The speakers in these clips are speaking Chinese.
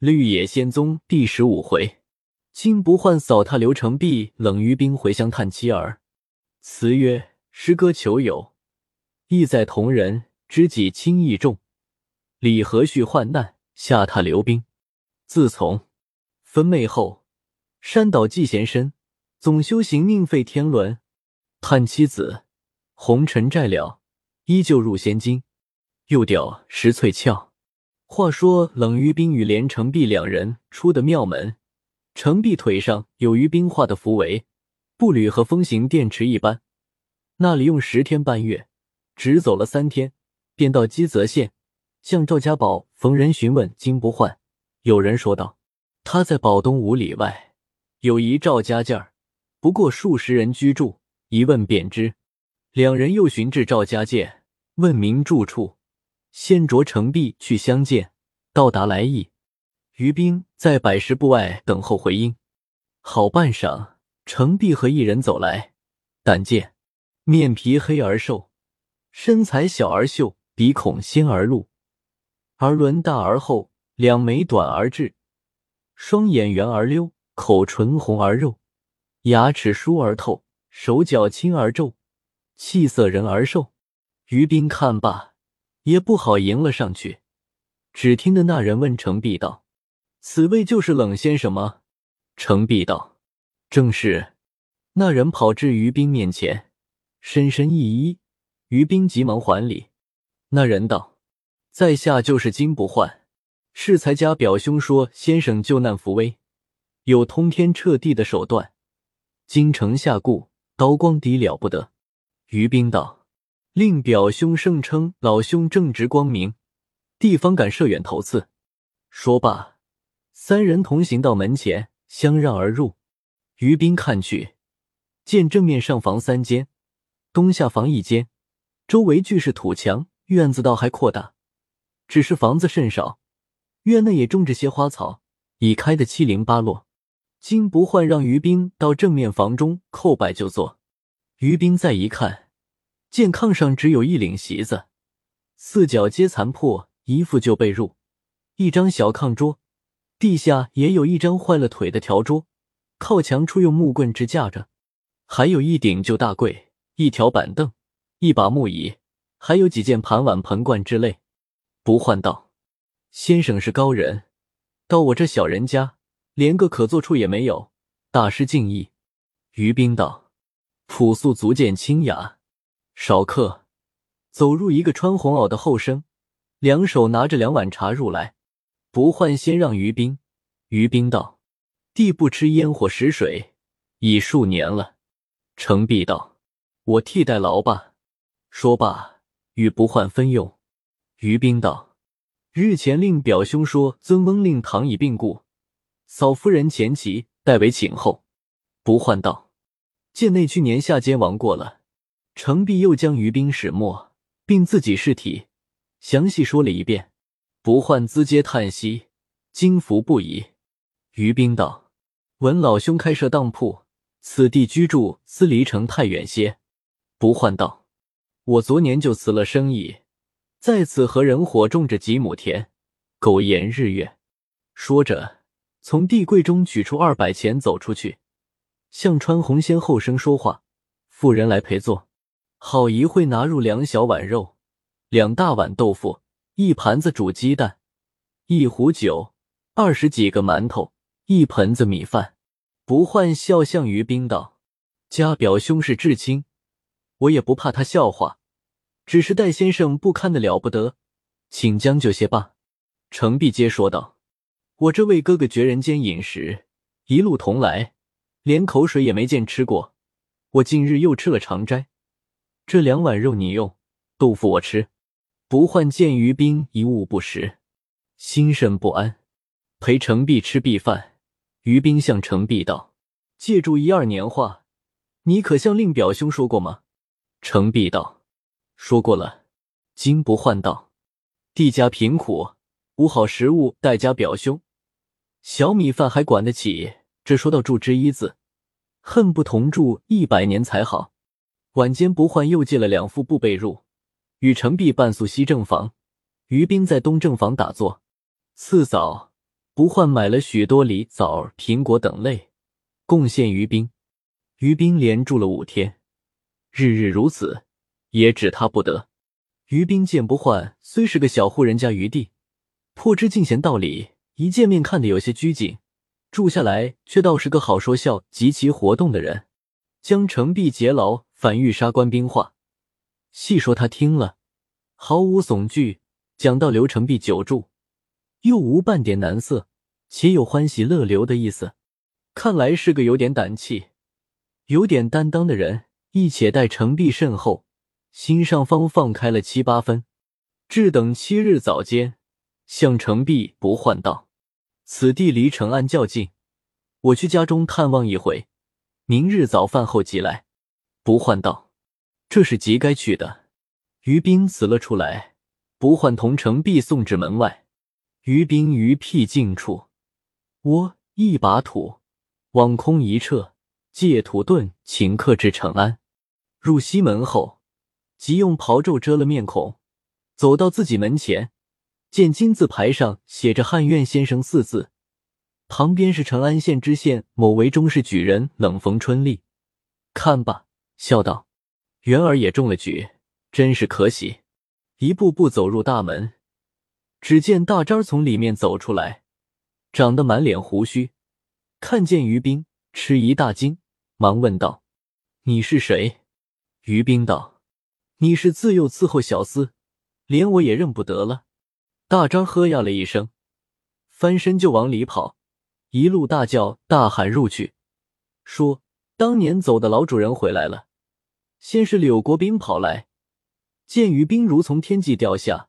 绿野仙踪第十五回，金不换扫踏刘成璧，冷于冰回乡探妻儿。词曰：诗歌求友，意在同人，知己轻义重。李和煦患难，下榻刘冰。自从分妹后，山岛寄贤身，总修行宁废天伦。叹妻子，红尘债了，依旧入仙境。又钓石翠翘。话说冷于冰与连城璧两人出的庙门，城璧腿上有于冰画的符围，步履和风行电池一般。那里用十天半月，只走了三天，便到积泽县，向赵家堡逢人询问金不换。有人说道：“他在堡东五里外，有一赵家界儿，不过数十人居住，一问便知。”两人又寻至赵家界，问明住处。先着程璧去相见，到达来意，于兵在百十步外等候回音。好半晌，程璧和一人走来，但见面皮黑而瘦，身材小而秀，鼻孔尖而露，耳轮大而厚，两眉短而直，双眼圆而溜，口唇红而肉，牙齿疏而透，手脚轻而皱，气色仁而瘦。于兵看罢。也不好迎了上去，只听得那人问程璧道：“此位就是冷先生吗？”程璧道：“正是。”那人跑至于冰面前，深深一揖，于冰急忙还礼。那人道：“在下就是金不换，适才家表兄说先生救难扶危，有通天彻地的手段，京城下顾，刀光底了不得。”于冰道。令表兄盛称老兄正直光明，地方敢设远头刺。说罢，三人同行到门前，相让而入。于斌看去，见正面上房三间，东下房一间，周围俱是土墙，院子倒还扩大，只是房子甚少。院内也种着些花草，已开得七零八落。金不换让于斌到正面房中叩拜就坐。于斌再一看。见炕上只有一领席子，四角皆残破，一副旧被褥，一张小炕桌，地下也有一张坏了腿的条桌，靠墙处用木棍支架着，还有一顶旧大柜，一条板凳，一把木椅，还有几件盘碗盆罐之类。不换道，先生是高人，到我这小人家，连个可坐处也没有，大失敬意。于冰道，朴素足见清雅。少客，走入一个穿红袄的后生，两手拿着两碗茶入来。不换先让于冰。于冰道：“弟不吃烟火食水，已数年了。”程璧道：“我替代劳吧。”说罢，与不换分用。于冰道：“日前令表兄说，尊翁令堂已病故，嫂夫人前妻代为请候。”不换道：“见内去年夏间亡过了。”程璧又将于冰始末，并自己尸体详细说了一遍。不换资嗟叹息，惊服不已。于冰道：“闻老兄开设当铺，此地居住似离城太远些。”不换道：“我昨年就辞了生意，在此和人伙种着几亩田，苟延日月。”说着，从地柜中取出二百钱，走出去，向穿红仙后生说话：“妇人来陪坐。”好一会，拿入两小碗肉，两大碗豆腐，一盘子煮鸡蛋，一壶酒，二十几个馒头，一盆子米饭。不换笑向于冰道：“家表兄是至亲，我也不怕他笑话，只是戴先生不堪的了不得，请将就些罢。”程璧接说道：“我这位哥哥绝人间饮食，一路同来，连口水也没见吃过。我近日又吃了长斋。”这两碗肉你用，豆腐我吃。不换见于冰一物不食，心甚不安。陪程璧吃毕饭，于冰向程璧道：“借住一二年话，你可向令表兄说过吗？”程璧道：“说过了。”金不换道：“地家贫苦，无好食物待家表兄，小米饭还管得起。这说到住之一字，恨不同住一百年才好。”晚间不换又借了两副布被褥，与程璧半宿西正房，于斌在东正房打坐。次早，不换买了许多梨、枣、苹果等类，贡献于斌。于斌连住了五天，日日如此，也止他不得。于斌见不换虽是个小户人家余地，颇知进贤道理，一见面看得有些拘谨，住下来却倒是个好说笑、极其活动的人。将程璧劫牢，反欲杀官兵话，细说他听了，毫无悚惧。讲到刘成璧久住，又无半点难色，且有欢喜乐流的意思，看来是个有点胆气、有点担当的人。亦且待程璧甚厚，心上方放开了七八分。至等七日早间，向程璧不唤道：“此地离城安较近，我去家中探望一回。”明日早饭后即来，不换道，这是极该去的。于兵辞了出来，不换同城，必送至门外。于兵于僻静处窝一把土，往空一撤，借土遁，请客至长安。入西门后，即用袍胄遮了面孔，走到自己门前，见金字牌上写着“汉苑先生”四字。旁边是成安县知县某为中士举人冷逢春丽，看罢，笑道：“元儿也中了举，真是可喜。”一步步走入大门，只见大张从里面走出来，长得满脸胡须，看见于冰，吃一大惊，忙问道：“你是谁？”于冰道：“你是自幼伺候小厮，连我也认不得了。”大张喝呀了一声，翻身就往里跑。一路大叫大喊入去，说：“当年走的老主人回来了。”先是柳国斌跑来，见于冰如从天际掉下，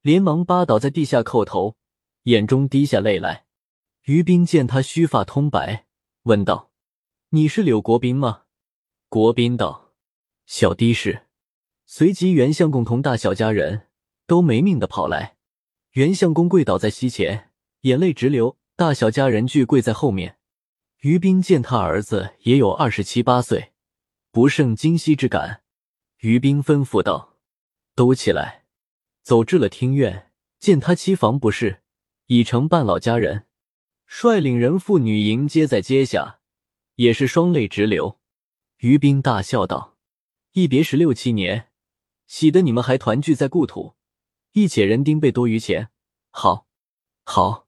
连忙扒倒在地下叩头，眼中滴下泪来。于冰见他须发通白，问道：“你是柳国斌吗？”国斌道：“小的是。”随即袁相公同大小家人都没命的跑来，袁相公跪倒在膝前，眼泪直流。大小家人俱跪在后面。于斌见他儿子也有二十七八岁，不胜惊喜之感。于斌吩咐道：“都起来，走至了厅院，见他妻房不是，已成半老家人，率领人妇女迎接在阶下，也是双泪直流。”于斌大笑道：“一别十六七年，喜得你们还团聚在故土，一且人丁辈多于前，好，好。”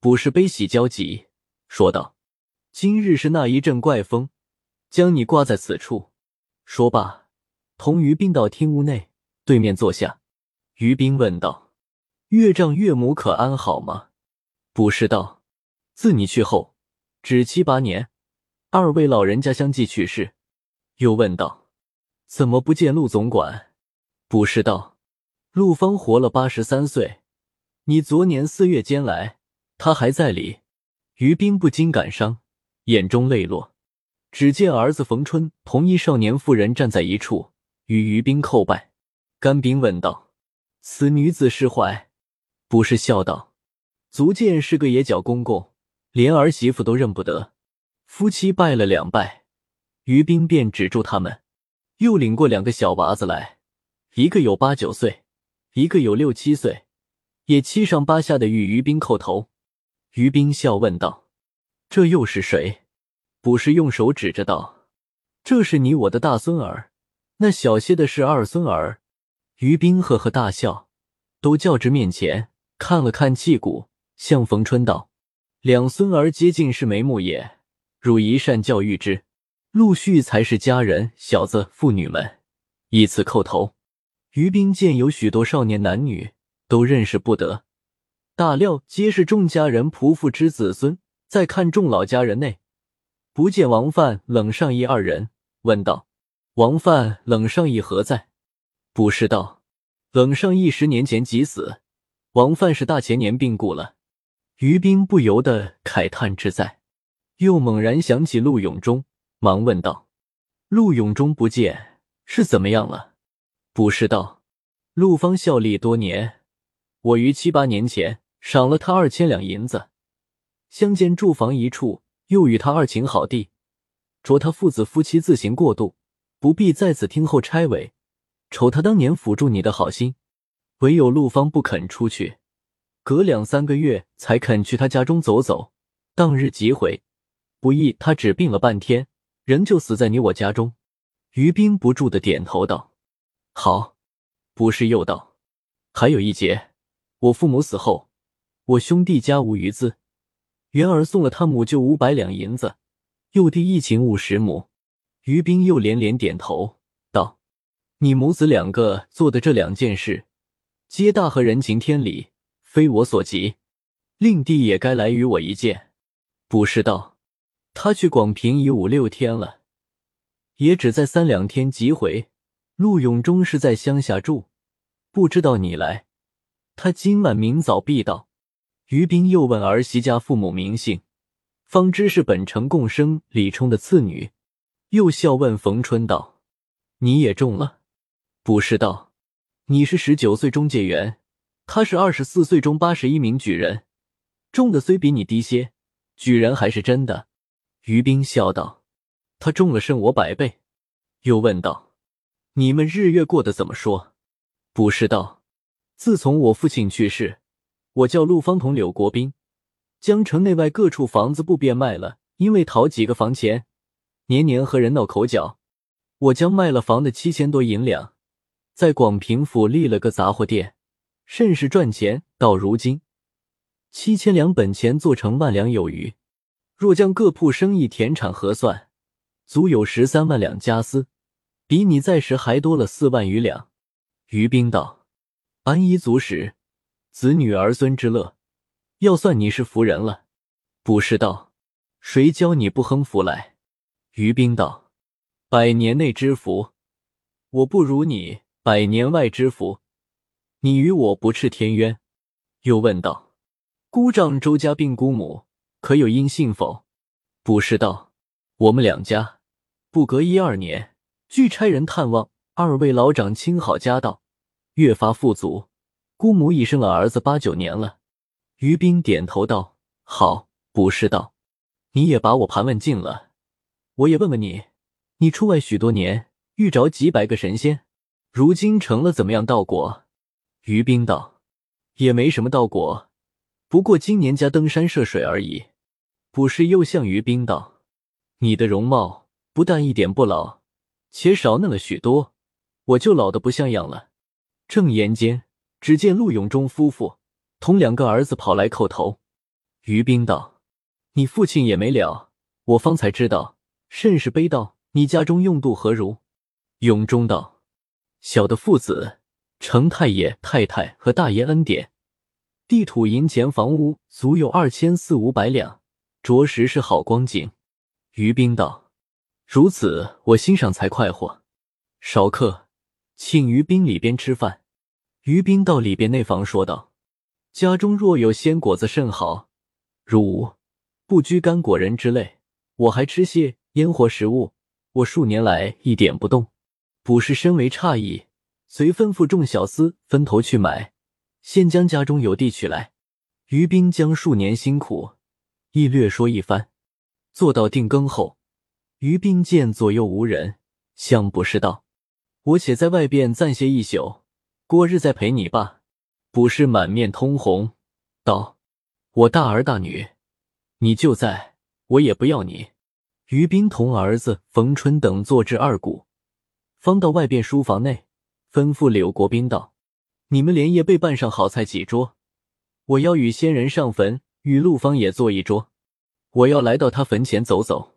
不是悲喜交集，说道：“今日是那一阵怪风，将你挂在此处。”说罢，同于冰到厅屋内对面坐下。于冰问道：“岳丈岳母可安好吗？”卜氏道：“自你去后，只七八年，二位老人家相继去世。”又问道：“怎么不见陆总管？”卜氏道：“陆方活了八十三岁，你昨年四月间来。”他还在里，于冰不禁感伤，眼中泪落。只见儿子冯春同一少年妇人站在一处，与于冰叩拜。甘冰问道：“此女子是坏？”不是笑道：“足见是个野脚公公，连儿媳妇都认不得。”夫妻拜了两拜，于冰便止住他们，又领过两个小娃子来，一个有八九岁，一个有六七岁，也七上八下的与于冰叩头。于冰笑问道：“这又是谁？”卜氏用手指着道：“这是你我的大孙儿，那小些的是二孙儿。”于冰呵呵大笑，都叫至面前看了看气骨，向冯春道：“两孙儿皆尽是眉目也，汝一善教育之，陆续才是家人。小子妇女们依次叩头。”于冰见有许多少年男女都认识不得。大料皆是众家人仆妇之子孙，再看众老家人内，不见王范、冷尚义二人，问道：“王范、冷尚义何在？”卜氏道：“冷尚义十年前即死，王范是大前年病故了。”于冰不由得慨叹之在，又猛然想起陆永忠，忙问道：“陆永忠不见，是怎么样了？”卜氏道：“陆方效力多年，我于七八年前。”赏了他二千两银子，相见住房一处，又与他二情好地，着他父子夫妻自行过渡，不必在此听候差委。瞅他当年辅助你的好心，唯有陆方不肯出去，隔两三个月才肯去他家中走走。当日即回，不意他只病了半天，仍旧死在你我家中。于冰不住的点头道：“好。”不是又道：“还有一节，我父母死后，我兄弟家无余资，元儿送了他母舅五百两银子，幼弟一请五十亩。”于冰又连连点头道：“你母子两个做的这两件事，皆大和人情天理，非我所及。令弟也该来与我一见。”卜士道：“他去广平已五六天了，也只在三两天即回。陆永忠是在乡下住，不知道你来，他今晚明早必到。”于斌又问儿媳家父母名姓，方知是本城共生李冲的次女，又笑问冯春道：“你也中了？”卜士道：“你是十九岁中解元，他是二十四岁中八十一名举人，中的虽比你低些。”举人还是真的，于冰笑道：“他中了胜我百倍。”又问道：“你们日月过得怎么说？”卜士道：“自从我父亲去世，我叫陆方同柳国斌，将城内外各处房子不变卖了，因为讨几个房钱，年年和人闹口角。我将卖了房的七千多银两，在广平府立了个杂货店，甚是赚钱。到如今。”七千两本钱做成万两有余，若将各铺生意田产核算，足有十三万两家私，比你在时还多了四万余两。于兵道：“安一足食，子女儿孙之乐，要算你是福人了。”卜士道：“谁教你不哼福来？”于冰道：“百年内之福，我不如你；百年外之福，你与我不啻天渊。”又问道。姑丈周家病姑母，可有音信否？卜士道：我们两家不隔一二年，俱差人探望。二位老长亲好家道，越发富足。姑母已生了儿子八九年了。于斌点头道：好。卜士道：你也把我盘问尽了，我也问问你。你出外许多年，遇着几百个神仙，如今成了怎么样道果？于斌道：也没什么道果。不过今年家登山涉水而已。卜士又向于冰道：“你的容貌不但一点不老，且少嫩了许多，我就老的不像样了。”正言间，只见陆永忠夫妇同两个儿子跑来叩头。于冰道：“你父亲也没了，我方才知道，甚是悲悼。你家中用度何如？”永忠道：“小的父子承太爷、太太和大爷恩典。”地土银钱房屋足有二千四五百两，着实是好光景。于冰道：“如此，我心上才快活。”少客，请于冰里边吃饭。于冰到里边内房说道：“家中若有鲜果子甚好，如无不拘干果仁之类，我还吃些烟火食物。我数年来一点不动。”卜士深为诧异，遂吩咐众小厮分头去买。先将家中有地取来，于斌将数年辛苦亦略说一番。做到定更后，于斌见左右无人，向卜士道：“我且在外边暂歇一宿，过日再陪你吧。”卜士满面通红，道：“我大儿大女，你就在，我也不要你。”于斌同儿子冯春等坐至二鼓，方到外边书房内，吩咐柳国斌道。你们连夜备办上好菜几桌，我要与仙人上坟，与陆芳也坐一桌。我要来到他坟前走走，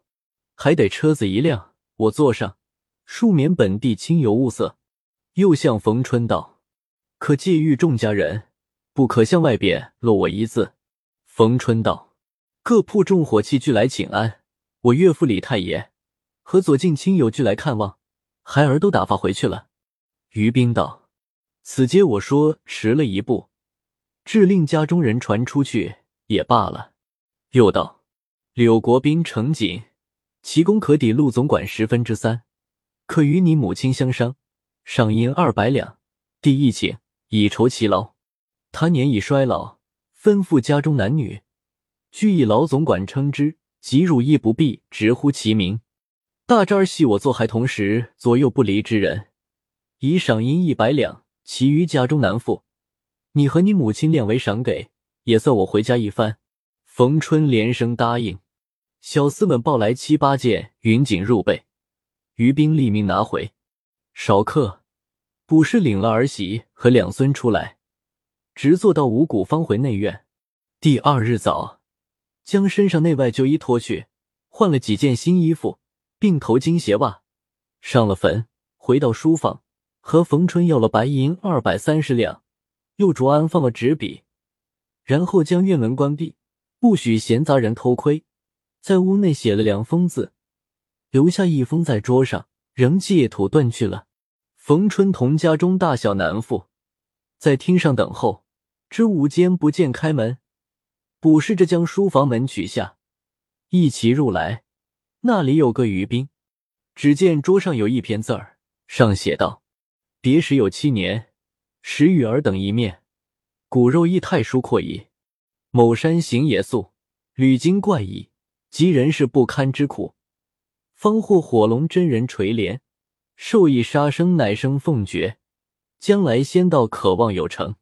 还得车子一辆，我坐上，庶免本地亲友物色。又向冯春道：“可借谕众家人，不可向外边落我一字。”冯春道：“各铺重火器俱来请安，我岳父李太爷和左近亲友俱来看望，孩儿都打发回去了。”于兵道。此皆我说迟了一步，致令家中人传出去也罢了。又道：柳国斌、程锦，其功可抵陆总管十分之三，可与你母亲相商，赏银二百两，第一请，以酬其劳。他年已衰老，吩咐家中男女，俱以老总管称之，即汝亦不必直呼其名。大儿系我做孩童时左右不离之人，以赏银一百两。其余家中男妇，你和你母亲量为赏给，也算我回家一番。冯春连声答应。小厮们抱来七八件云锦入备，于冰立命拿回。少客，卜氏领了儿媳和两孙出来，直坐到五谷方回内院。第二日早，将身上内外旧衣脱去，换了几件新衣服，并头巾鞋袜，上了坟，回到书房，和冯春要了白银二百三十两，又着安放了纸笔，然后将院门关闭。不许闲杂人偷窥，在屋内写了两封字，留下一封在桌上，仍借土遁去了。冯春同家中大小男妇。在厅上等候，知午间不见开门，卜氏着将书房门取下，一齐入来。那里有个余兵，只见桌上有一篇字儿，上写道：“别时有七年，时与尔等一面，骨肉亦太疏阔矣。”某山行野宿，屡经怪异，及人事不堪之苦，方获火龙真人垂怜，授以杀生乃生奉爵，将来仙道可望有成。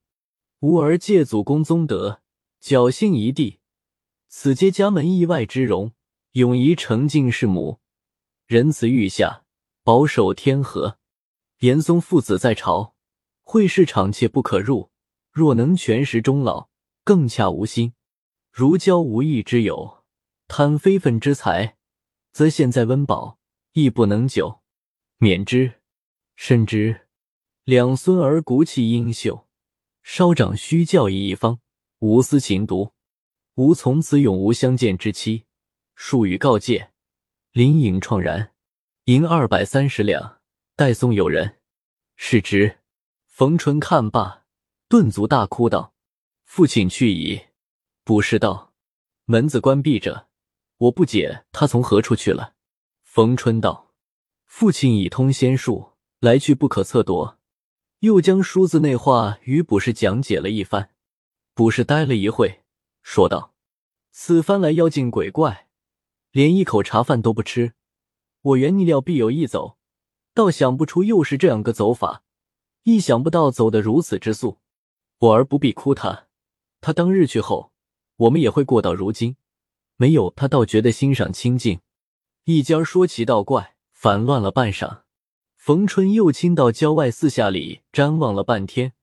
吾儿借祖公宗德，侥幸一弟，此皆家门意外之荣，永宜承敬世母，仁慈御下，保守天和。严嵩父子在朝，会试场切不可入，若能全时终老。更恰无心，如交无义之友，贪非分之财，则现在温饱亦不能久，免之。甚之，两孙儿骨气英秀，稍长须教以一方，无私情毒，吾从此永无相见之期。数语告诫，林颖怆然。银二百三十两，代送友人。是之。冯春看罢，顿足大哭道。父亲去矣，卜氏道：“门子关闭着，我不解他从何处去了。”冯春道：“父亲已通仙术，来去不可测度。”又将书字内话与卜氏讲解了一番。卜氏呆了一会，说道：“此番来妖精鬼怪，连一口茶饭都不吃。我原逆料必有一走，倒想不出又是这样个走法，意想不到走得如此之速。我儿不必哭他。”他当日去后，我们也会过到如今。没有他，倒觉得欣赏清静。一家说奇道怪，烦乱了半晌。冯春又亲到郊外四下里瞻望了半天，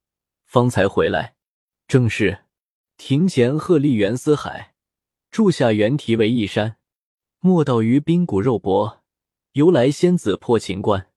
方才回来。正是庭前鹤立圆思海，柱下猿啼为一山。莫道于冰骨肉搏，由来仙子破秦关。